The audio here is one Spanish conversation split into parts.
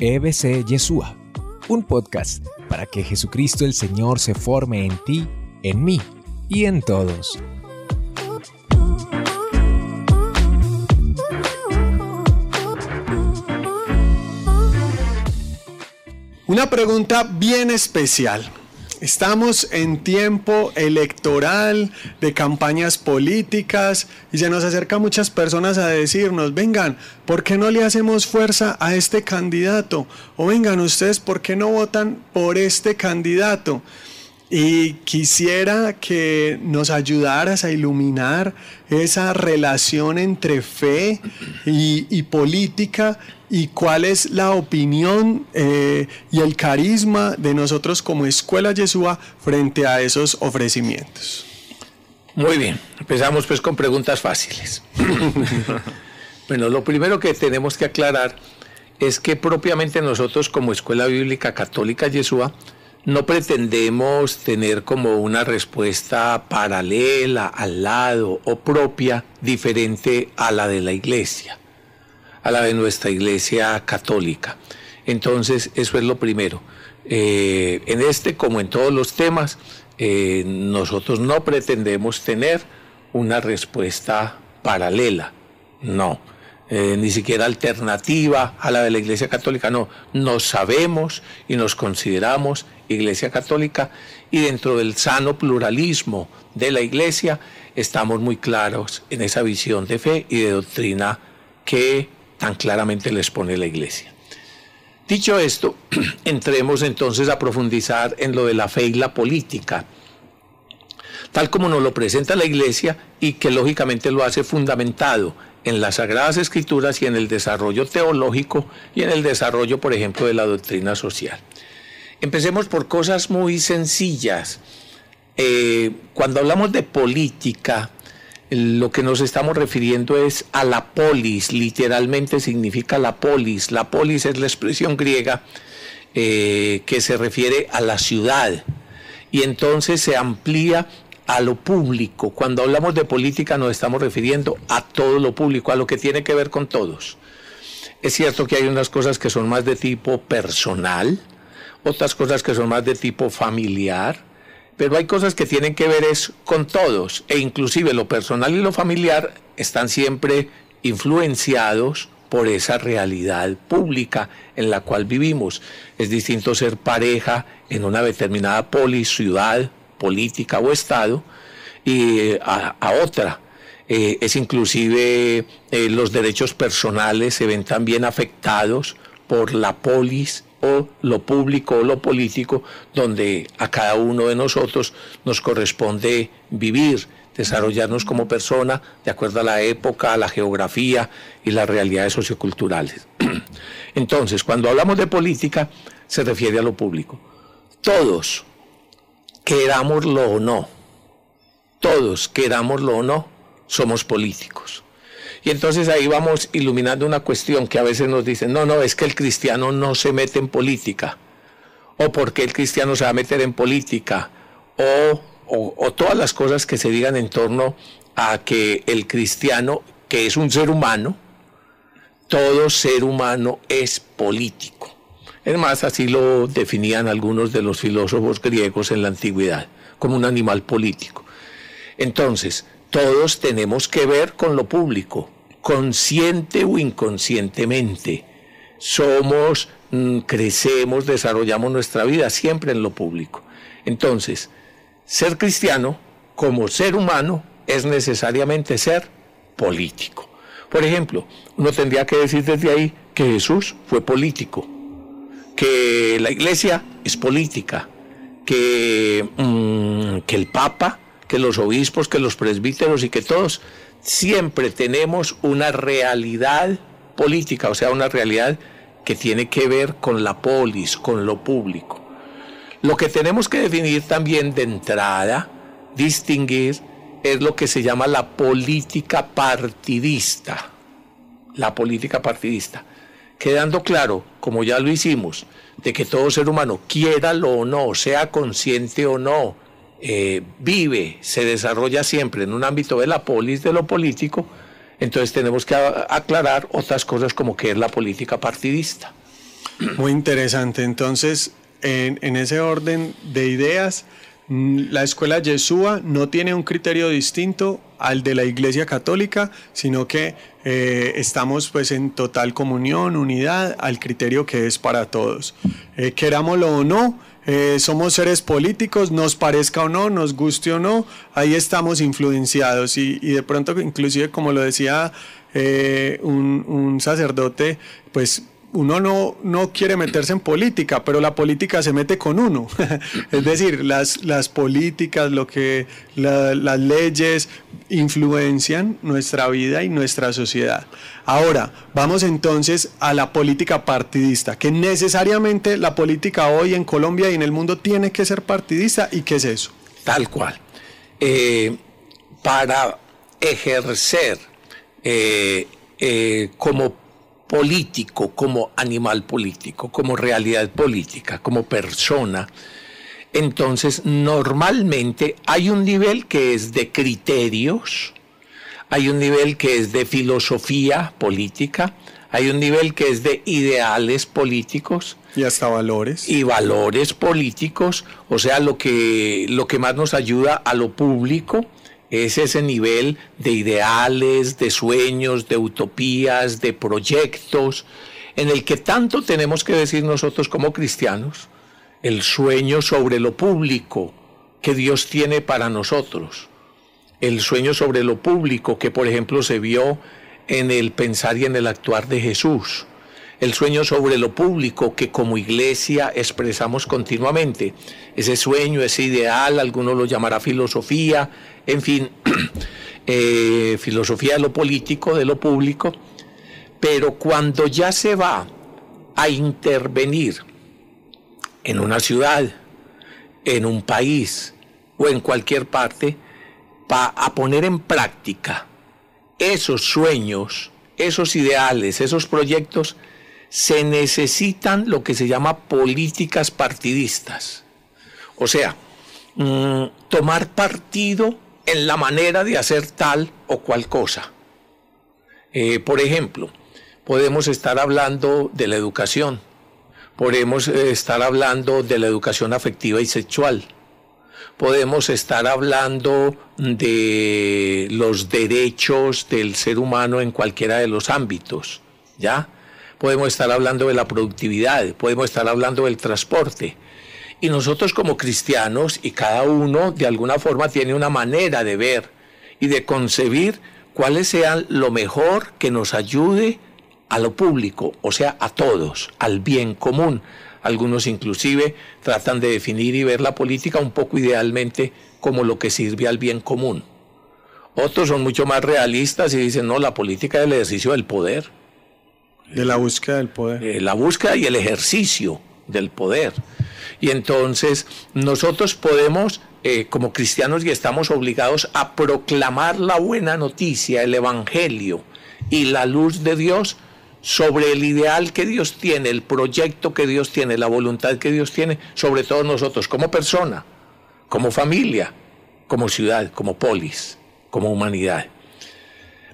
EBC Yeshua, un podcast para que Jesucristo el Señor se forme en ti, en mí y en todos. Una pregunta bien especial. Estamos en tiempo electoral, de campañas políticas, y se nos acerca muchas personas a decirnos, vengan, ¿por qué no le hacemos fuerza a este candidato? O vengan ustedes, ¿por qué no votan por este candidato? Y quisiera que nos ayudaras a iluminar esa relación entre fe y, política y cuál es la opinión eh, y el carisma de nosotros como Escuela Yeshua frente a esos ofrecimientos. Muy bien, empezamos pues con preguntas fáciles. bueno, lo primero que tenemos que aclarar es que propiamente nosotros como Escuela Bíblica Católica Yeshua, no pretendemos tener como una respuesta paralela, al lado o propia, diferente a la de la iglesia, a la de nuestra iglesia católica. Entonces, eso es lo primero. Eh, en este, como en todos los temas, eh, nosotros no pretendemos tener una respuesta paralela, no. Eh, ni siquiera alternativa a la de la Iglesia Católica, no, nos sabemos y nos consideramos Iglesia Católica y dentro del sano pluralismo de la Iglesia estamos muy claros en esa visión de fe y de doctrina que tan claramente les pone la Iglesia. Dicho esto, entremos entonces a profundizar en lo de la fe y la política, tal como nos lo presenta la Iglesia y que lógicamente lo hace fundamentado en las Sagradas Escrituras y en el desarrollo teológico y en el desarrollo, por ejemplo, de la doctrina social. Empecemos por cosas muy sencillas. Eh, cuando hablamos de política, lo que nos estamos refiriendo es a la polis, literalmente significa la polis. La polis es la expresión griega eh, que se refiere a la ciudad y entonces se amplía a lo público. Cuando hablamos de política nos estamos refiriendo a todo lo público, a lo que tiene que ver con todos. Es cierto que hay unas cosas que son más de tipo personal, otras cosas que son más de tipo familiar, pero hay cosas que tienen que ver es con todos e inclusive lo personal y lo familiar están siempre influenciados por esa realidad pública en la cual vivimos. Es distinto ser pareja en una determinada polis, ciudad, política o Estado y eh, a, otra. Eh, es inclusive eh, los derechos personales se ven también afectados por la polis o lo público o lo político, donde a cada uno de nosotros nos corresponde vivir, desarrollarnos como persona de acuerdo a la época, a la geografía y las realidades socioculturales. Entonces, cuando hablamos de política, se refiere a lo público. Todos, querámoslo o no, todos, querámoslo o no, somos políticos. Y entonces ahí vamos iluminando una cuestión que a veces nos dicen, no, no, es que el cristiano no se mete en política, o porque el cristiano se va a meter en política, o, o todas las cosas que se digan en torno a que el cristiano, que es un ser humano, todo ser humano es político. Es más, así lo definían algunos de los filósofos griegos en la antigüedad, como un animal político. Entonces, todos tenemos que ver con lo público, consciente o inconscientemente. Somos, mm, crecemos, desarrollamos nuestra vida siempre en lo público. Entonces, ser cristiano como ser humano es necesariamente ser político. Por ejemplo, uno tendría que decir desde ahí que Jesús fue político que la iglesia es política, que, mm, que el Papa, que los obispos, que los presbíteros y que todos siempre tenemos una realidad política, o sea, una realidad que tiene que ver con la polis, con lo público. Lo que tenemos que definir también de entrada, distinguir, es lo que se llama la política partidista. La política partidista quedando claro, como ya lo hicimos, de que todo ser humano, quiéralo o no, sea consciente o no, eh, vive, se desarrolla siempre en un ámbito de la polis, de lo político, entonces tenemos que aclarar otras cosas como que es la política partidista. Muy interesante. Entonces, en, ese orden de ideas, la escuela Yeshua no tiene un criterio distinto al de la Iglesia Católica, sino que eh, estamos pues en total comunión, unidad, al criterio que es para todos. Eh, querámoslo o no, eh, somos seres políticos, nos parezca o no, nos guste o no, ahí estamos influenciados. Y, y de pronto inclusive como lo decía un, un sacerdote, pues uno no, no quiere meterse en política, pero la política se mete con uno. es decir, las, las políticas, lo que las leyes influencian nuestra vida y nuestra sociedad. Ahora, vamos entonces a la política partidista, que necesariamente la política hoy en Colombia y en el mundo tiene que ser partidista. ¿Y qué es eso? Tal cual. Eh, para ejercer eh, eh, como político, como animal político, como realidad política, como persona, entonces normalmente hay un nivel que es de criterios, hay un nivel que es de filosofía política, hay un nivel que es de ideales políticos. Y hasta valores. Y valores políticos, o sea, lo que, lo que más nos ayuda a lo público es ese nivel de ideales, de sueños, de utopías, de proyectos, en el que tanto tenemos que decir nosotros como cristianos, el sueño sobre lo público que Dios tiene para nosotros, el sueño sobre lo público que por ejemplo se vio en el pensar y en el actuar de Jesús, el sueño sobre lo público que como iglesia expresamos continuamente. Ese sueño, ese ideal, alguno lo llamará filosofía, en fin, eh, filosofía de lo político, de lo público, pero cuando ya se va a intervenir en una ciudad, en un país o en cualquier parte, va a poner en práctica esos sueños, esos ideales, esos proyectos, se necesitan lo que se llama políticas partidistas. O sea, mm, tomar partido en la manera de hacer tal o cual cosa. Eh, por ejemplo, podemos estar hablando de la educación, podemos eh, estar hablando de la educación afectiva y sexual, podemos estar hablando de los derechos del ser humano en cualquiera de los ámbitos, ¿ya? Podemos estar hablando de la productividad, podemos estar hablando del transporte. Y nosotros como cristianos, y cada uno de alguna forma tiene una manera de ver y de concebir cuáles sean lo mejor que nos ayude a lo público, o sea, a todos, al bien común. Algunos inclusive tratan de definir y ver la política un poco idealmente como lo que sirve al bien común. Otros son mucho más realistas y dicen, no, la política es el ejercicio del poder. De la búsqueda del poder. Eh, la búsqueda y el ejercicio del poder. Y entonces nosotros podemos, eh, como cristianos, y estamos obligados a proclamar la buena noticia, el Evangelio y la luz de Dios sobre el ideal que Dios tiene, el proyecto que Dios tiene, la voluntad que Dios tiene, sobre todos nosotros, como persona, como familia, como ciudad, como polis, como humanidad.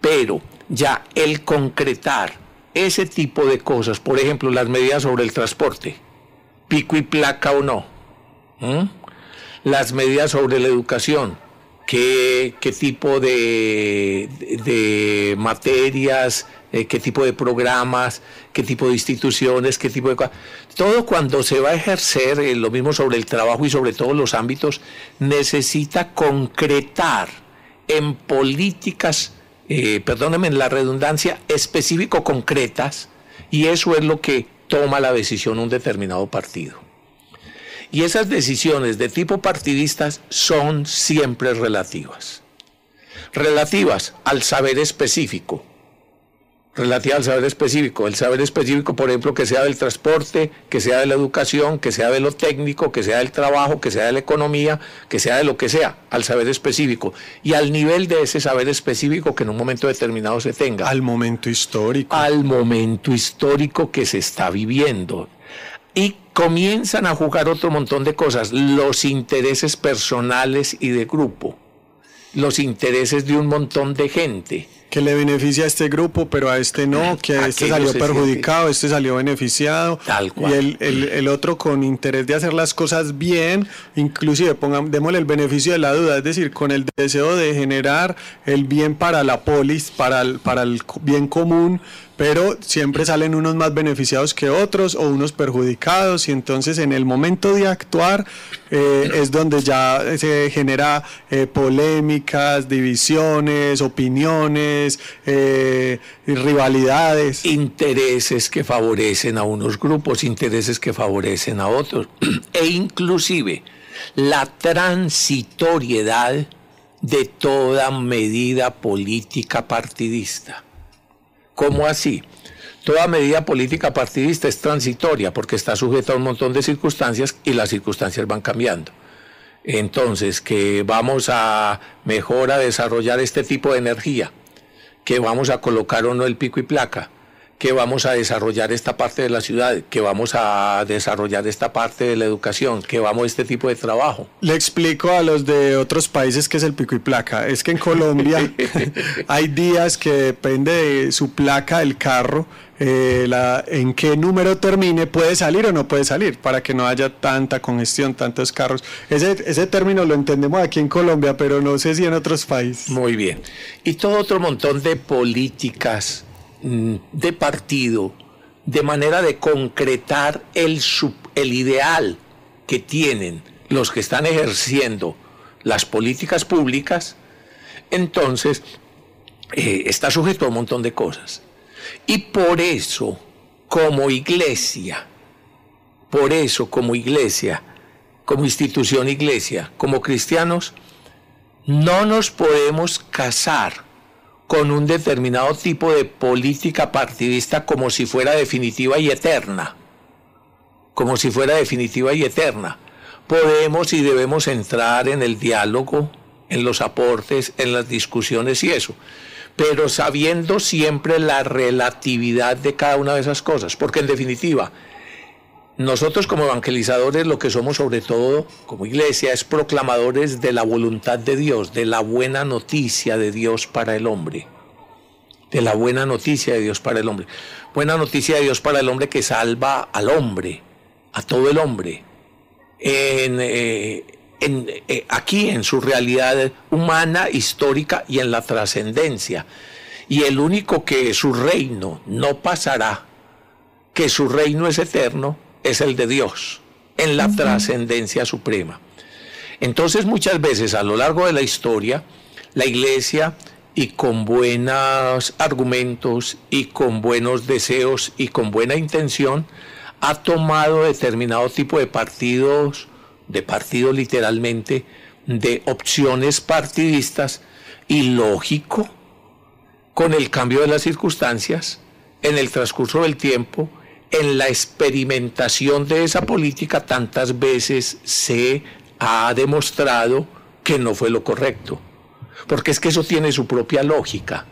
Pero ya el concretar ese tipo de cosas, por ejemplo, las medidas sobre el transporte, pico y placa o no, las medidas sobre la educación, qué, qué tipo de, de, materias, eh, qué tipo de programas, qué tipo de instituciones, qué tipo de... Todo cuando se va a ejercer, eh, lo mismo sobre el trabajo y sobre todos los ámbitos, necesita concretar en políticas eh, perdónenme la redundancia, específico concretas, y eso es lo que toma la decisión un determinado partido. Y esas decisiones de tipo partidistas son siempre relativas. Relativas al saber específico, relativa al saber específico. El saber específico, por ejemplo, que sea del transporte, que sea de la educación, que sea de lo técnico, que sea del trabajo, que sea de la economía, que sea de lo que sea, al saber específico. Y al nivel de ese saber específico que en un momento determinado se tenga. Al momento histórico. Al momento histórico que se está viviendo. Y comienzan a jugar otro montón de cosas, los intereses personales y de grupo, los intereses de un montón de gente que le beneficia a este grupo, pero a este no, que a este salió perjudicado, este salió beneficiado. Tal cual. Y el, el, el, otro con interés de hacer las cosas bien, inclusive pongan, démosle el beneficio de la duda, es decir, con el deseo de generar el bien para la polis, para el, para el bien común, pero siempre salen unos más beneficiados que otros o unos perjudicados y entonces en el momento de actuar eh, es donde ya se genera eh, polémicas, divisiones, opiniones, eh, rivalidades. Intereses que favorecen a unos grupos, intereses que favorecen a otros e inclusive la transitoriedad de toda medida política partidista ¿Cómo así? Toda medida política partidista es transitoria porque está sujeta a un montón de circunstancias y las circunstancias van cambiando. Entonces, que vamos a mejor desarrollar este tipo de energía, que vamos a colocar o no el pico y placa, que vamos a desarrollar esta parte de la ciudad, que vamos a desarrollar esta parte de la educación, que vamos a este tipo de trabajo. Le explico a los de otros países qué es el pico y placa. Es que en Colombia hay días que depende de su placa del carro, eh, la, en qué número termine, puede salir o no puede salir, para que no haya tanta congestión, tantos carros. Ese, ese término lo entendemos aquí en Colombia, pero no sé si en otros países. Muy bien. Y todo otro montón de políticas de partido, de manera de concretar el, el ideal que tienen los que están ejerciendo las políticas públicas, entonces eh, está sujeto a un montón de cosas. Y por eso, como iglesia, por eso como iglesia, como institución iglesia, como cristianos, no nos podemos casar con un determinado tipo de política partidista como si fuera definitiva y eterna. Como si fuera definitiva y eterna. Podemos y debemos entrar en el diálogo, en los aportes, en las discusiones y eso, pero sabiendo siempre la relatividad de cada una de esas cosas, porque en definitiva, nosotros como evangelizadores lo que somos sobre todo como iglesia es proclamadores de la voluntad de Dios, de la buena noticia de Dios para el hombre. De la buena noticia de Dios para el hombre. Buena noticia de Dios para el hombre que salva al hombre, a todo el hombre. En, eh, eh, aquí en su realidad humana, histórica y en la trascendencia. Y el único que su reino no pasará, que su reino es eterno, es el de Dios, en la trascendencia suprema. Entonces muchas veces a lo largo de la historia, la iglesia y con buenos argumentos y con buenos deseos y con buena intención ha tomado determinado tipo de partidos, de partido literalmente, de opciones partidistas y lógico, con el cambio de las circunstancias, en el transcurso del tiempo, en la experimentación de esa política tantas veces se ha demostrado que no fue lo correcto, porque es que eso tiene su propia lógica.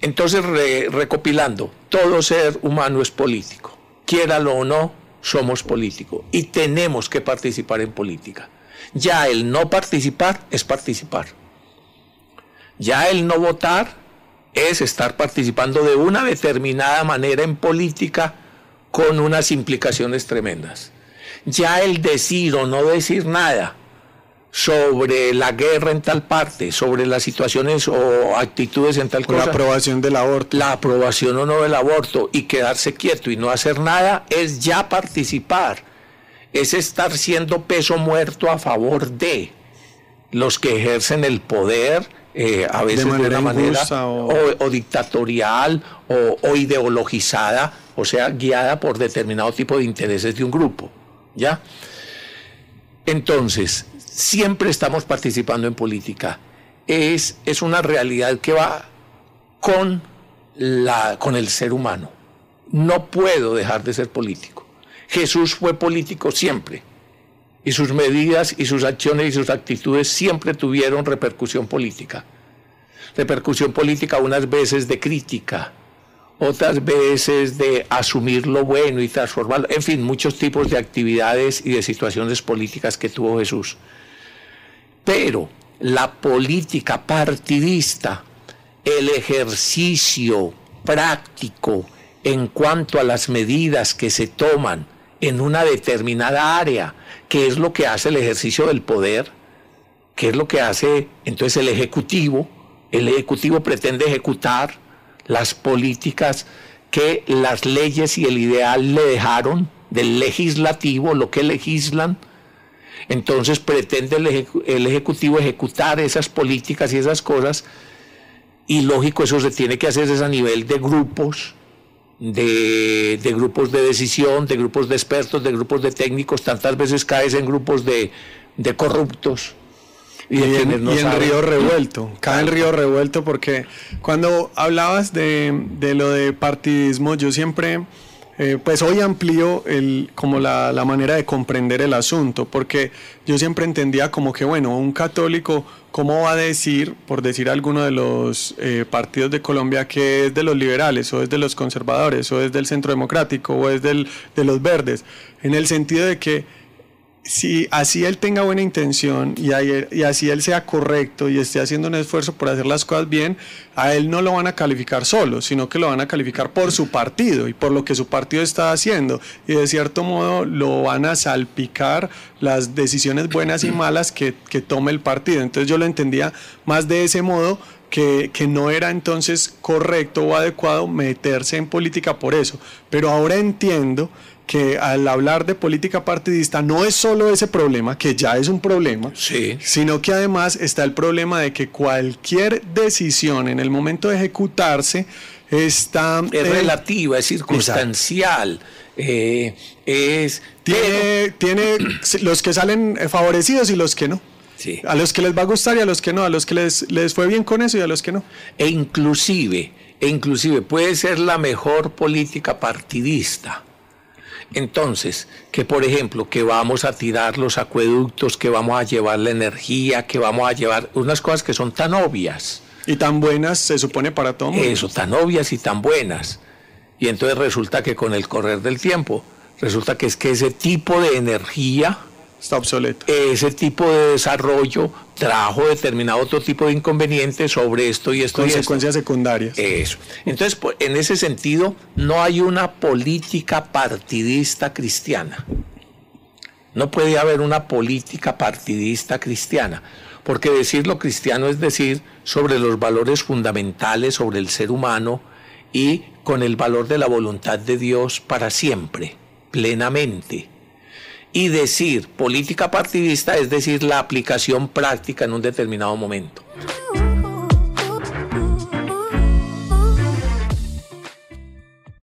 Entonces, recopilando, todo ser humano es político, quiéralo o no, somos políticos y tenemos que participar en política. Ya el no participar es participar. Ya el no votar es estar participando de una determinada manera en política con unas implicaciones tremendas. Ya el decir o no decir nada sobre la guerra en tal parte, sobre las situaciones o actitudes en tal cosa. La aprobación del aborto. La aprobación o no del aborto y quedarse quieto y no hacer nada es ya participar. Es estar siendo peso muerto a favor de los que ejercen el poder eh, a veces de, una manera o... dictatorial o, ideologizada, o sea, guiada por determinado tipo de intereses de un grupo. ¿Ya? Entonces, siempre estamos participando en política. Es, es una realidad que va con, la, con el ser humano. No puedo dejar de ser político. Jesús fue político siempre y sus medidas y sus acciones y sus actitudes siempre tuvieron repercusión política. Repercusión política unas veces de crítica, otras veces de asumir lo bueno y transformarlo, en fin, muchos tipos de actividades y de situaciones políticas que tuvo Jesús. Pero la política partidista el ejercicio práctico en cuanto a las medidas que se toman en una determinada área, que es lo que hace el ejercicio del poder, que es lo que hace entonces el Ejecutivo. El Ejecutivo pretende ejecutar las políticas que las leyes y el ideal le dejaron del legislativo, lo que legislan. Entonces pretende el, Ejecutivo ejecutar esas políticas y esas cosas. Y lógico, eso se tiene que hacer a nivel de grupos, de, grupos de decisión, de grupos de expertos, de grupos de técnicos, tantas veces caes en grupos de, corruptos. Y, en, río revuelto, cae en río revuelto porque cuando hablabas de, de lo de partidismo, yo siempre eh, pues hoy amplío el, como la, manera de comprender el asunto, porque yo siempre entendía como que, bueno, un católico, ¿cómo va a decir, por decir alguno de los eh, partidos de Colombia, que es de los liberales, o es de los conservadores, o es del centro democrático, o es del, de los verdes? En el sentido de que si así él tenga buena intención y, así él sea correcto y esté haciendo un esfuerzo por hacer las cosas bien, a él no lo van a calificar solo, sino que lo van a calificar por su partido y por lo que su partido está haciendo. Y de cierto modo lo van a salpicar las decisiones buenas y malas que, tome el partido. Entonces yo lo entendía más de ese modo. Que, no era entonces correcto o adecuado meterse en política por eso. Pero ahora entiendo que al hablar de política partidista no es solo ese problema, que ya es un problema, sino que además está el problema de que cualquier decisión en el momento de ejecutarse está... Es relativa, es circunstancial. Eh, es tiene, tiene los que salen favorecidos y los que no. A los que les va a gustar y a los que no, a los que les, les fue bien con eso y a los que no. E inclusive, e inclusive puede ser la mejor política partidista entonces, que por ejemplo, que vamos a tirar los acueductos, que vamos a llevar la energía, que vamos a llevar unas cosas que son tan obvias. Y tan buenas, se supone, para todo mundo. Eso, tan obvias y tan buenas. Y entonces resulta que con el correr del tiempo, resulta que es que ese tipo de energía está obsoleto. Ese tipo de desarrollo trajo determinado otro tipo de inconvenientes sobre esto y esto. Consecuencias secundarias. Eso. Entonces, pues, en ese sentido, no hay una política partidista cristiana. No puede haber una política partidista cristiana, porque decir lo cristiano es decir sobre los valores fundamentales, sobre el ser humano y con el valor de la voluntad de Dios para siempre, plenamente y decir política partidista es decir la aplicación práctica en un determinado momento.